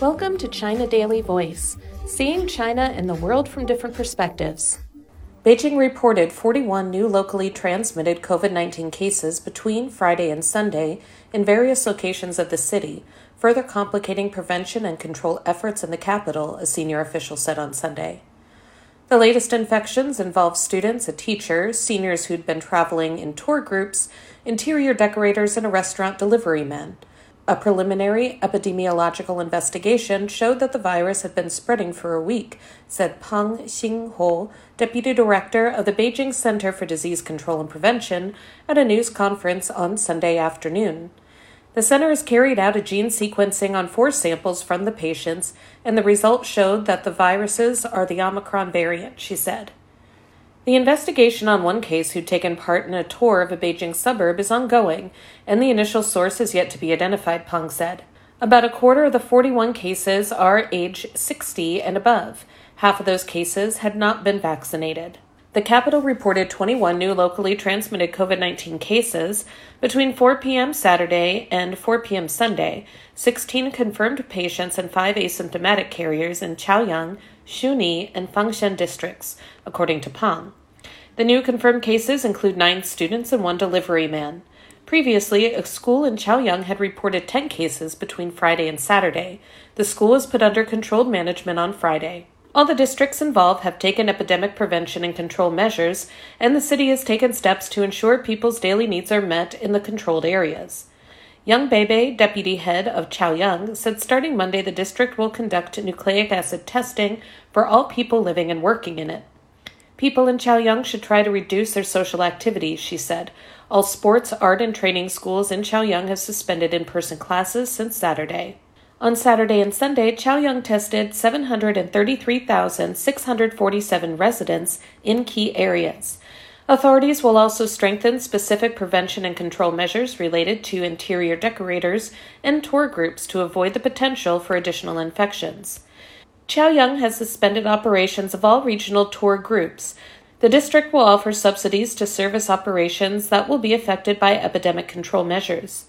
Welcome to China Daily Voice, seeing China and the world from different perspectives. Beijing reported 41 new locally transmitted COVID 19 cases between Friday and Sunday in various locations of the city, further complicating prevention and control efforts in the capital, a senior official said on Sunday. The latest infections involve students, a teacher, seniors who'd been traveling in tour groups, interior decorators, and a restaurant delivery man. A preliminary epidemiological investigation showed that the virus had been spreading for a week, said Pang Xinghuo, deputy director of the Beijing Center for Disease Control and Prevention, at a news conference on Sunday afternoon. The center has carried out a gene sequencing on four samples from the patients, and the results showed that the viruses are the Omicron variant, she said. The investigation on one case who'd taken part in a tour of a Beijing suburb is ongoing, and the initial source is yet to be identified, Pang said. About a quarter of the 41 cases are age 60 and above. Half of those cases had not been vaccinated. The capital reported 21 new locally transmitted COVID 19 cases between 4 p.m. Saturday and 4 p.m. Sunday, 16 confirmed patients and 5 asymptomatic carriers in Chaoyang, Shunyi, and Fangshan districts, according to Pang. The new confirmed cases include nine students and one delivery man. Previously, a school in Chaoyang had reported 10 cases between Friday and Saturday. The school was put under controlled management on Friday. All the districts involved have taken epidemic prevention and control measures, and the city has taken steps to ensure people's daily needs are met in the controlled areas. Yang Beibei, deputy head of Chaoyang, said starting Monday the district will conduct nucleic acid testing for all people living and working in it. People in Chaoyang should try to reduce their social activities, she said. All sports, art, and training schools in Chaoyang have suspended in person classes since Saturday. On Saturday and Sunday, Chaoyang tested 733,647 residents in key areas. Authorities will also strengthen specific prevention and control measures related to interior decorators and tour groups to avoid the potential for additional infections. Chaoyang has suspended operations of all regional tour groups. The district will offer subsidies to service operations that will be affected by epidemic control measures.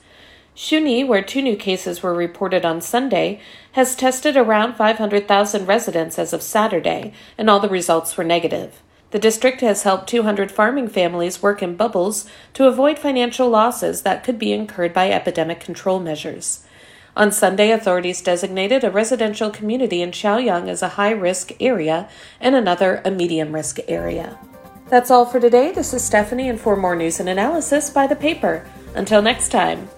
Shunyi, where two new cases were reported on Sunday, has tested around 500,000 residents as of Saturday, and all the results were negative. The district has helped 200 farming families work in bubbles to avoid financial losses that could be incurred buy epidemic control measures. On Sunday, authorities designated a residential community in Chaoyang as a high risk area and another a medium risk area. That's all for today. This is Stephanie, and for more news and analysis, by the paper. Until next time.